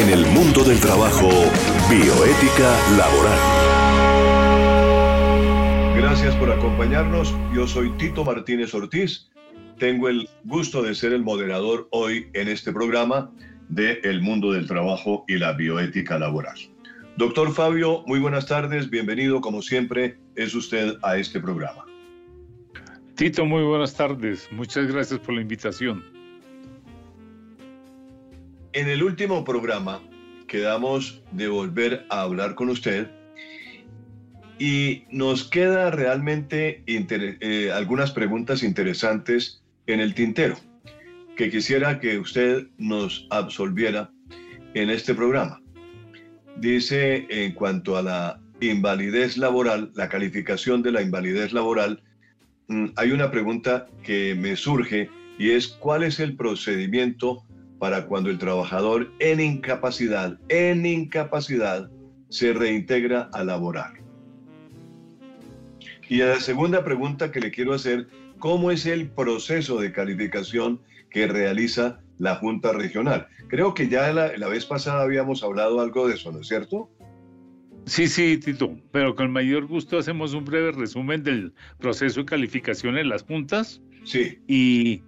En el mundo del trabajo, bioética laboral. Gracias por acompañarnos. Yo soy Tito Martínez Ortiz. Tengo el gusto de ser el moderador hoy en este programa de El mundo del trabajo y la bioética laboral. Doctor Fabio, muy buenas tardes. Bienvenido, como siempre, es usted a este programa. Tito, muy buenas tardes. Muchas gracias por la invitación. En el último programa quedamos de volver a hablar con usted y nos queda realmente eh, algunas preguntas interesantes en el tintero que quisiera que usted nos absolviera en este programa. Dice en cuanto a la invalidez laboral, la calificación de la invalidez laboral, Mm, hay una pregunta que me surge y es cuál es el procedimiento para cuando el trabajador en incapacidad, en incapacidad, se reintegra a laborar. Y la segunda pregunta que le quiero hacer, ¿cómo es el proceso de calificación que realiza la Junta Regional? Creo que ya la, la vez pasada habíamos hablado algo de eso, ¿no es cierto? Sí, sí, Tito, pero con mayor gusto hacemos un breve resumen del proceso de calificación en las juntas. Sí. Y,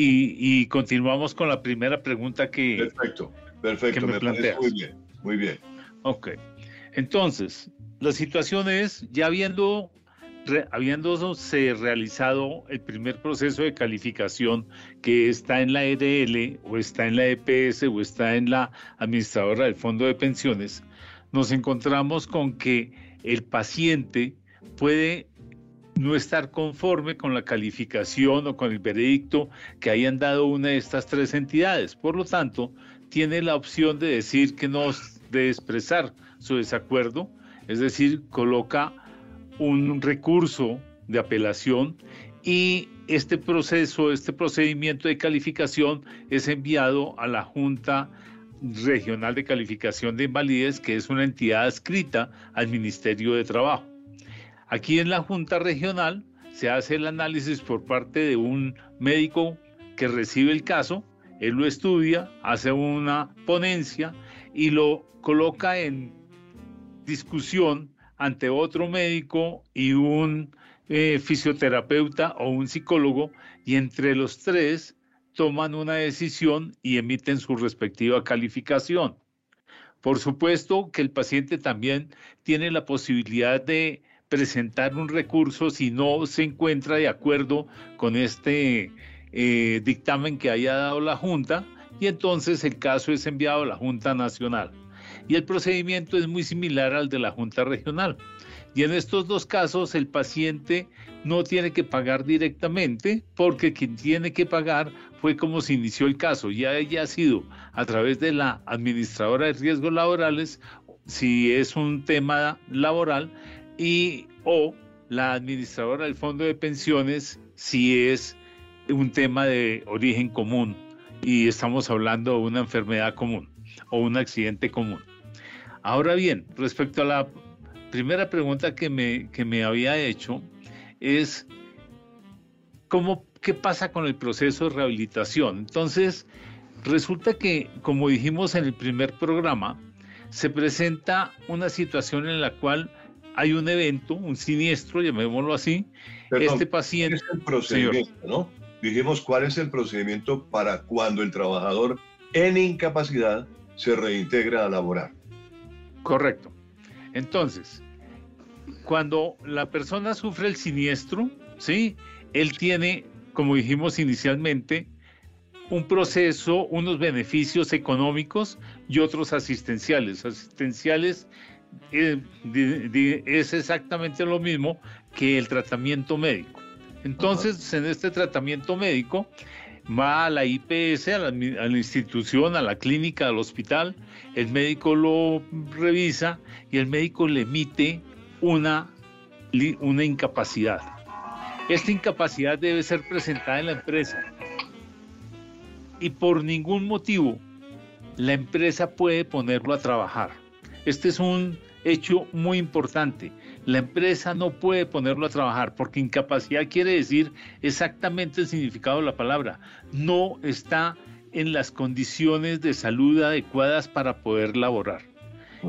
y, continuamos con la primera pregunta que. Perfecto, perfecto, me, muy bien, muy bien. Ok. Entonces, la situación es, ya habiendo, habiéndose realizado el primer proceso de calificación que está en la EDL, o está en la EPS, o está en la administradora del Fondo de Pensiones, nos encontramos con que el paciente puede no estar conforme con la calificación o con el veredicto que hayan dado una de estas tres entidades. Por lo tanto, tiene la opción de decir que no, de expresar su desacuerdo, es decir, coloca un recurso de apelación y este proceso, este procedimiento de calificación es enviado a la Junta Regional de Calificación de Invalidez, que es una entidad adscrita al Ministerio de Trabajo. Aquí en la Junta Regional se hace el análisis por parte de un médico que recibe el caso, él lo estudia, hace una ponencia y lo coloca en discusión ante otro médico y un eh, fisioterapeuta o un psicólogo y entre los tres toman una decisión y emiten su respectiva calificación. Por supuesto que el paciente también tiene la posibilidad de presentar un recurso si no se encuentra de acuerdo con este eh, dictamen que haya dado la Junta y entonces el caso es enviado a la Junta Nacional. Y el procedimiento es muy similar al de la Junta Regional. Y en estos dos casos el paciente no tiene que pagar directamente porque quien tiene que pagar fue como se inició el caso. Ya haya sido a través de la administradora de riesgos laborales, si es un tema laboral, y o la administradora del fondo de pensiones, si es un tema de origen común y estamos hablando de una enfermedad común o un accidente común. Ahora bien, respecto a la primera pregunta que me, que me había hecho, es cómo, qué pasa con el proceso de rehabilitación. Entonces, resulta que, como dijimos en el primer programa, se presenta una situación en la cual hay un evento, un siniestro, llamémoslo así. este paciente. Es el procedimiento, ¿no? Dijimos cuál es el procedimiento para cuando el trabajador en incapacidad se reintegra a laborar. Correcto. Entonces, cuando la persona sufre el siniestro, ¿sí? Él tiene, como dijimos inicialmente, un proceso, unos beneficios económicos y otros asistenciales. Asistenciales eh, es exactamente lo mismo que el tratamiento médico. Entonces, en este tratamiento médico, va a la IPS, a la, a la, institución, a la clínica, al hospital, el médico lo revisa y el médico le emite una, una incapacidad. Esta incapacidad debe ser presentada en la empresa y por ningún motivo la empresa puede ponerlo a trabajar. Este es un hecho muy importante. La empresa no puede ponerlo a trabajar porque incapacidad quiere decir exactamente el significado de la palabra. No está en las condiciones de salud adecuadas para poder laborar.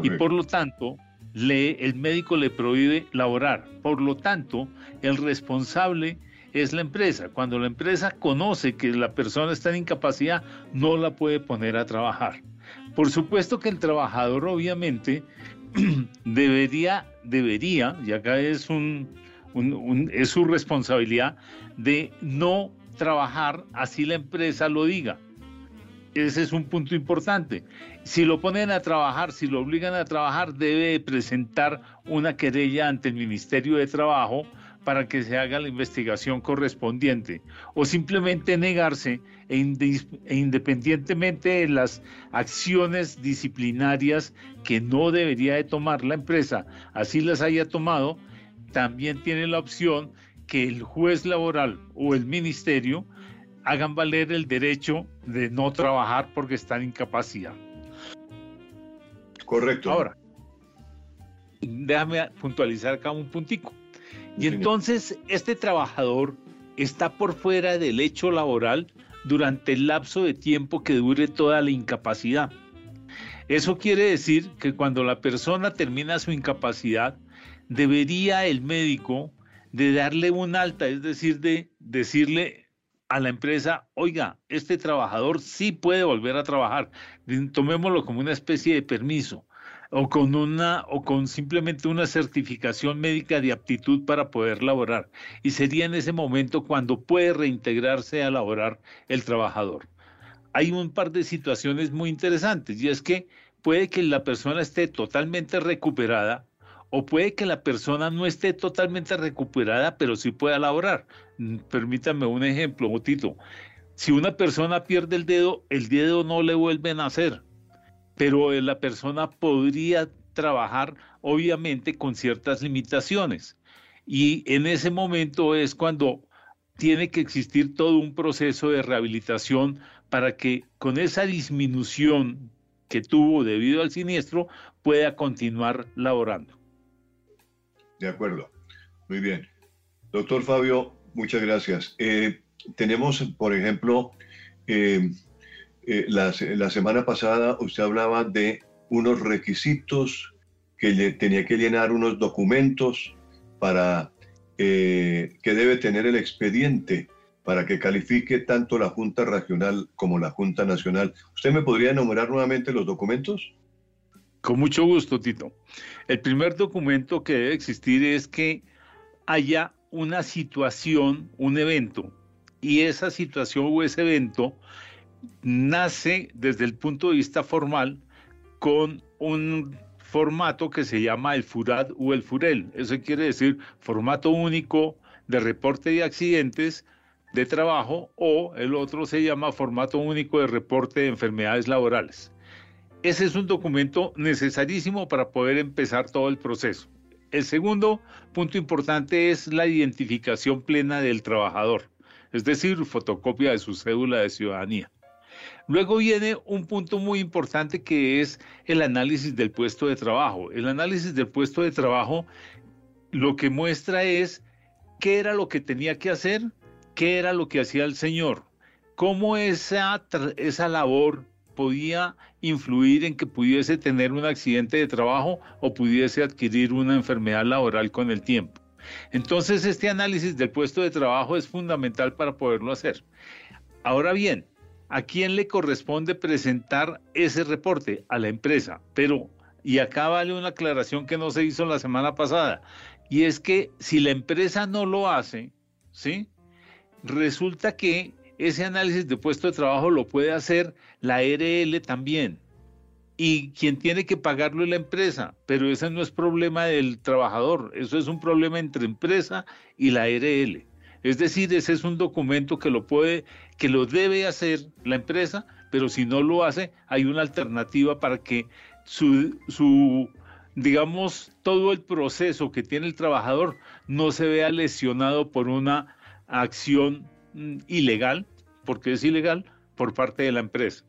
Y por lo tanto, le, el médico le prohíbe laborar. Por lo tanto, el responsable es la empresa. Cuando la empresa conoce que la persona está en incapacidad, no la puede poner a trabajar. Por supuesto que el trabajador obviamente debería, debería, y acá es, un, es su responsabilidad, de no trabajar así la empresa lo diga. Ese es un punto importante. Si lo ponen a trabajar, si lo obligan a trabajar, debe presentar una querella ante el Ministerio de Trabajo para que se haga la investigación correspondiente o simplemente negarse e, e, independientemente de las acciones disciplinarias que no debería de tomar la empresa, así las haya tomado, también tiene la opción que el juez laboral o el ministerio hagan valer el derecho de no trabajar porque están en incapacidad. Correcto. Ahora, déjame puntualizar acá un puntico. Y entonces este trabajador está por fuera del hecho laboral durante el lapso de tiempo que dure toda la incapacidad. Eso quiere decir que cuando la persona termina su incapacidad, debería el médico de darle un alta, es decir, de decirle a la empresa, oiga, este trabajador sí puede volver a trabajar, tomémoslo como una especie de permiso o con una o con simplemente una certificación médica de aptitud para poder laborar y sería en ese momento cuando puede reintegrarse a laborar el trabajador. Hay un par de situaciones muy interesantes y es que puede que la persona esté totalmente recuperada o puede que la persona no esté totalmente recuperada, pero sí pueda laborar. Mm, permítame un ejemplo, Tito. Si una persona pierde el dedo, el dedo no le vuelve a nacer pero la persona podría trabajar obviamente con ciertas limitaciones. Y en ese momento es cuando tiene que existir todo un proceso de rehabilitación para que con esa disminución que tuvo debido al siniestro pueda continuar laborando. De acuerdo. Muy bien. Doctor Fabio, muchas gracias. Eh, tenemos, por ejemplo, eh, eh, la, semana pasada usted hablaba de unos requisitos que le, tenía que llenar unos documentos para eh, que debe tener el expediente para que califique tanto la Junta Regional como la Junta Nacional. ¿Usted me podría enumerar nuevamente los documentos? Con mucho gusto, Tito. El primer documento que debe existir es que haya una situación, un evento, y esa situación o ese evento nace desde el punto de vista formal con un formato que se llama el FURAD o el FUREL. Eso quiere decir formato único de reporte de accidentes de trabajo o el otro se llama formato único de reporte de enfermedades laborales. Ese es un documento necesarísimo para poder empezar todo el proceso. El segundo punto importante es la identificación plena del trabajador, es decir, fotocopia de su cédula de ciudadanía. Luego viene un punto muy importante que es el análisis del puesto de trabajo. El análisis del puesto de trabajo lo que muestra es qué era lo que tenía que hacer, qué era lo que hacía el señor, cómo esa, esa labor podía influir en que pudiese tener un accidente de trabajo o pudiese adquirir una enfermedad laboral con el tiempo. Entonces, este análisis del puesto de trabajo es fundamental para poderlo hacer. Ahora bien, ¿A quién le corresponde presentar ese reporte? A la empresa. Pero, y acá vale una aclaración que no se hizo la semana pasada, y es que si la empresa no lo hace, ¿sí? Resulta que ese análisis de puesto de trabajo lo puede hacer la RL también. Y quien tiene que pagarlo es la empresa, pero ese no es problema del trabajador, eso es un problema entre empresa y la RL. Es decir, ese es un documento que lo puede, que lo debe hacer la empresa, pero si no lo hace, hay una alternativa para que su, su digamos, todo el proceso que tiene el trabajador no se vea lesionado por una acción mm, ilegal, porque es ilegal, por parte de la empresa.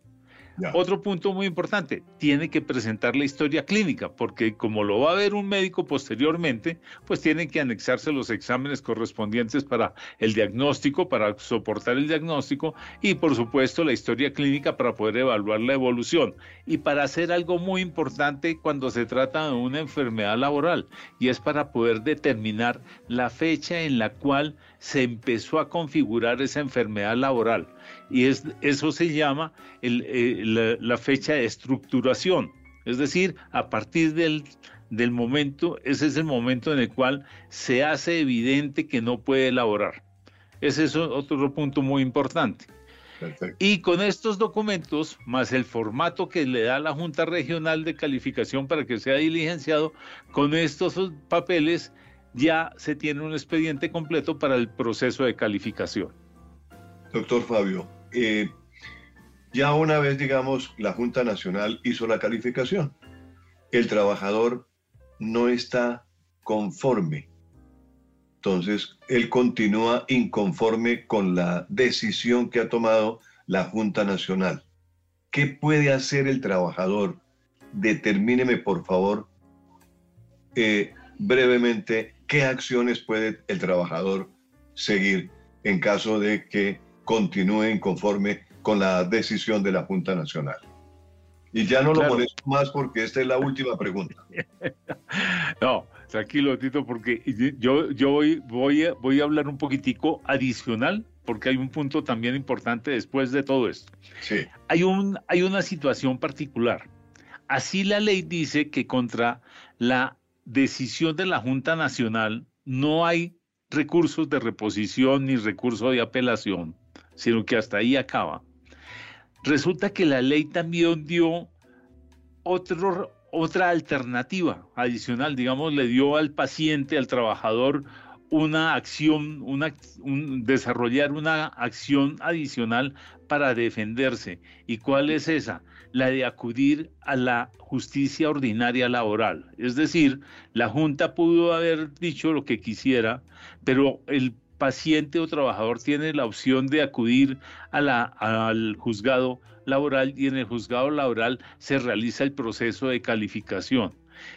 Otro punto muy importante, tiene que presentar la historia clínica, porque como lo va a ver un médico posteriormente, pues tienen que anexarse los exámenes correspondientes para el diagnóstico, para soportar el diagnóstico y por supuesto la historia clínica para poder evaluar la evolución. Y para hacer algo muy importante cuando se trata de una enfermedad laboral y es para poder determinar la fecha en la cual se empezó a configurar esa enfermedad laboral y es, eso se llama eh, la, fecha de estructuración, es decir, a partir del, del momento, ese es el momento en el cual se hace evidente que no puede elaborar. Ese es otro punto muy importante. Y con estos documentos, más el formato que le da la Junta Regional de Calificación para que sea diligenciado, con estos papeles ya se tiene un expediente completo para el proceso de calificación. Doctor Fabio, eh, ya una vez, digamos, la Junta Nacional hizo la calificación, el trabajador no está conforme. Entonces, él continúa inconforme con la decisión que ha tomado la Junta Nacional. ¿Qué puede hacer el trabajador? Determíneme, por favor, eh, brevemente, qué acciones puede el trabajador seguir en caso de que continúe inconforme con la decisión de la Junta Nacional. Y ya no lo molesto más porque esta es la última pregunta. no, tranquilo, Tito, porque yo, yo voy, voy, a, voy a hablar un poquitico adicional, porque hay un punto también importante después de todo esto. Sí. Hay, un, hay una situación particular. Así la ley dice que contra la decisión de la Junta Nacional no hay recursos de reposición ni recurso de apelación sino que hasta ahí acaba. Resulta que la ley también dio otro, otra alternativa adicional, digamos, le dio al paciente, al trabajador, una acción, una, desarrollar una acción adicional para defenderse. ¿Y cuál es esa? La de acudir a la justicia ordinaria laboral. Es decir, la Junta pudo haber dicho lo que quisiera, pero el paciente o trabajador tiene la opción de acudir a la, al juzgado laboral y en el juzgado laboral se realiza el proceso de calificación.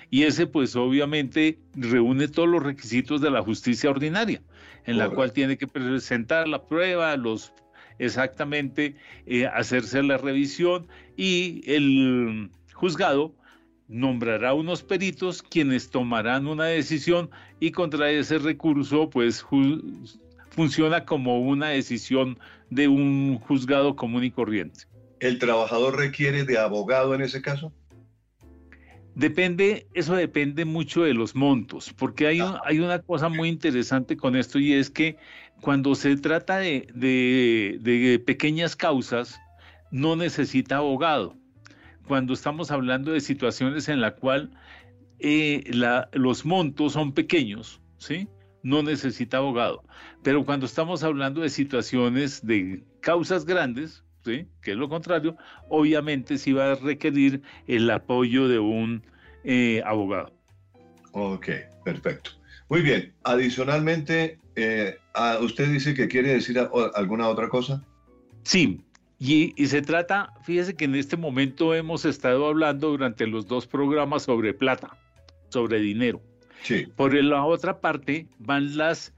Y ese pues obviamente reúne todos los requisitos de la justicia ordinaria, en la cual tiene que presentar la prueba, los exactamente eh, hacerse la revisión y el juzgado nombrará unos peritos quienes tomarán una decisión y contra ese recurso pues funciona como una decisión de un juzgado común y corriente. ¿El trabajador requiere de abogado en ese caso? Depende, eso depende mucho de los montos, porque hay, hay una cosa muy interesante con esto y es que cuando se trata de, de pequeñas causas, no necesita abogado cuando estamos hablando de situaciones en la cual eh, los montos son pequeños, ¿sí? No necesita abogado. Pero cuando estamos hablando de situaciones de causas grandes, ¿sí? Que es lo contrario, obviamente sí va a requerir el apoyo de un eh, abogado. Ok, perfecto. Muy bien. Adicionalmente, eh, ¿usted dice que quiere decir alguna otra cosa? Sí, y, se trata, fíjese que en este momento hemos estado hablando durante los dos programas sobre plata, sobre dinero. Sí. Por la otra parte van las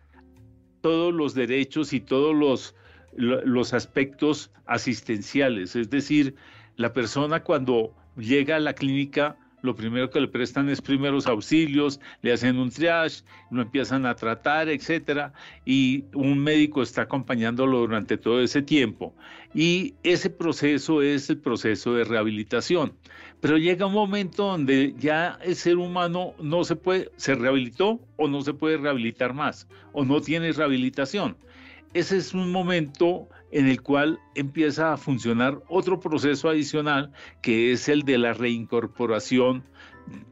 todos los derechos y todos los, los aspectos asistenciales, es decir, la persona cuando llega a la clínica lo primero que le prestan es primeros auxilios, le hacen un triage, lo empiezan a tratar, etcétera, y un médico está acompañándolo durante todo ese tiempo. Y ese proceso es el proceso de rehabilitación. Pero llega un momento donde ya el ser humano no se puede, se rehabilitó o no se puede rehabilitar más, o no tiene rehabilitación. Ese es un momento en el cual empieza a funcionar otro proceso adicional que es el de la reincorporación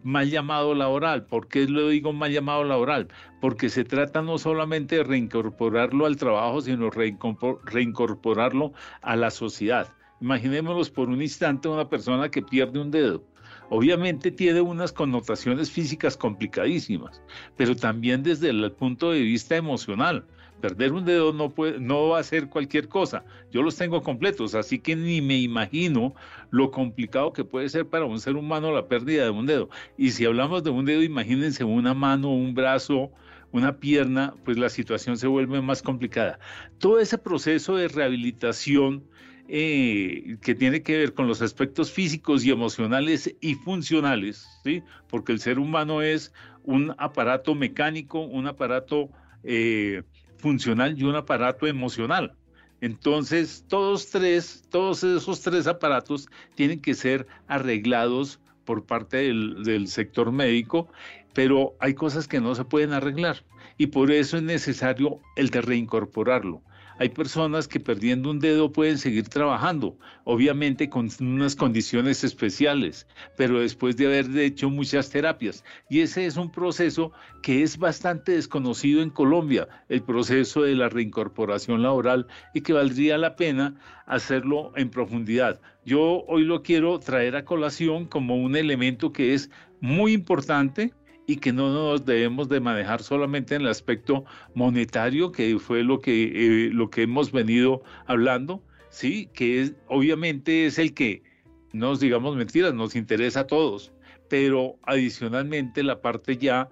mal llamado laboral. ¿Por qué lo digo mal llamado laboral? Porque se trata no solamente de reincorporarlo al trabajo, sino reincorporarlo a la sociedad. Imaginémonos por un instante una persona que pierde un dedo. Obviamente tiene unas connotaciones físicas complicadísimas, pero también desde el punto de vista emocional Perder un dedo no, va a ser cualquier cosa. Yo los tengo completos, así que ni me imagino lo complicado que puede ser para un ser humano la pérdida de un dedo. Y si hablamos de un dedo, imagínense una mano, un brazo, una pierna, pues la situación se vuelve más complicada. Todo ese proceso de rehabilitación eh, que tiene que ver con los aspectos físicos y emocionales y funcionales, ¿sí? porque el ser humano es un aparato mecánico, un aparato eh, funcional y un aparato emocional. Entonces, todos tres, todos esos tres aparatos tienen que ser arreglados por parte del, del, sector médico, pero hay cosas que no se pueden arreglar y por eso es necesario el de reincorporarlo. Hay personas que perdiendo un dedo pueden seguir trabajando, obviamente con unas condiciones especiales, pero después de haber hecho muchas terapias. Y ese es un proceso que es bastante desconocido en Colombia, el proceso de la reincorporación laboral y que valdría la pena hacerlo en profundidad. Yo hoy lo quiero traer a colación como un elemento que es muy importante y que no nos debemos de manejar solamente en el aspecto monetario, que fue lo que, eh, lo que hemos venido hablando, sí, que es, obviamente es el que, no nos digamos mentiras, nos interesa a todos, pero adicionalmente la parte ya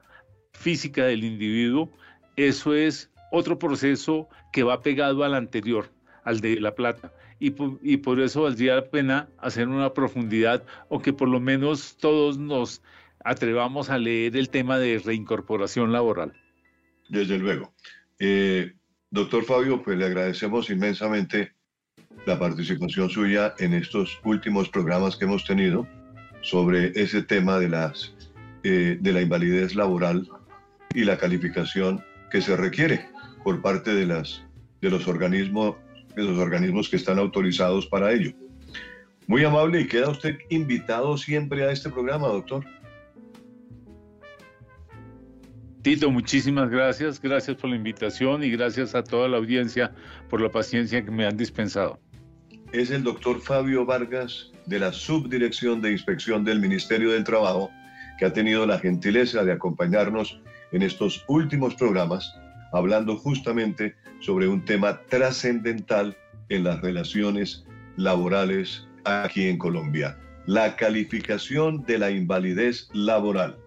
física del individuo, eso es otro proceso que va pegado al anterior, al de la plata. Y, y por eso valdría la pena hacer una profundidad o que por lo menos todos nos atrevamos a leer el tema de reincorporación laboral. Desde luego. Eh, doctor Fabio, pues le agradecemos inmensamente la participación suya en estos últimos programas que hemos tenido sobre ese tema de, las, eh, de la invalidez laboral y la calificación que se requiere por parte de, las, de, los organismos, de los organismos que están autorizados para ello. Muy amable y queda usted invitado siempre a este programa, doctor. Tito, muchísimas gracias. Gracias por la invitación y gracias a toda la audiencia por la paciencia que me han dispensado. Es el doctor Fabio Vargas de la Subdirección de Inspección del Ministerio del Trabajo que ha tenido la gentileza de acompañarnos en estos últimos programas hablando justamente sobre un tema trascendental en las relaciones laborales aquí en Colombia, la calificación de la invalidez laboral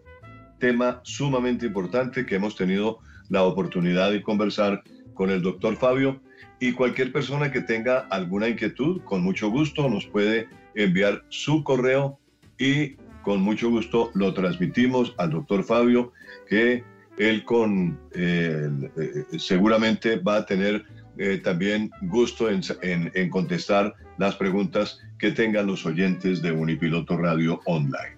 tema sumamente importante que hemos tenido la oportunidad de conversar con el doctor Fabio y cualquier persona que tenga alguna inquietud, con mucho gusto nos puede enviar su correo y con mucho gusto lo transmitimos al doctor Fabio, que él con eh, eh, seguramente va a tener eh, también gusto en, en, en contestar las preguntas que tengan los oyentes de Unipiloto Radio Online.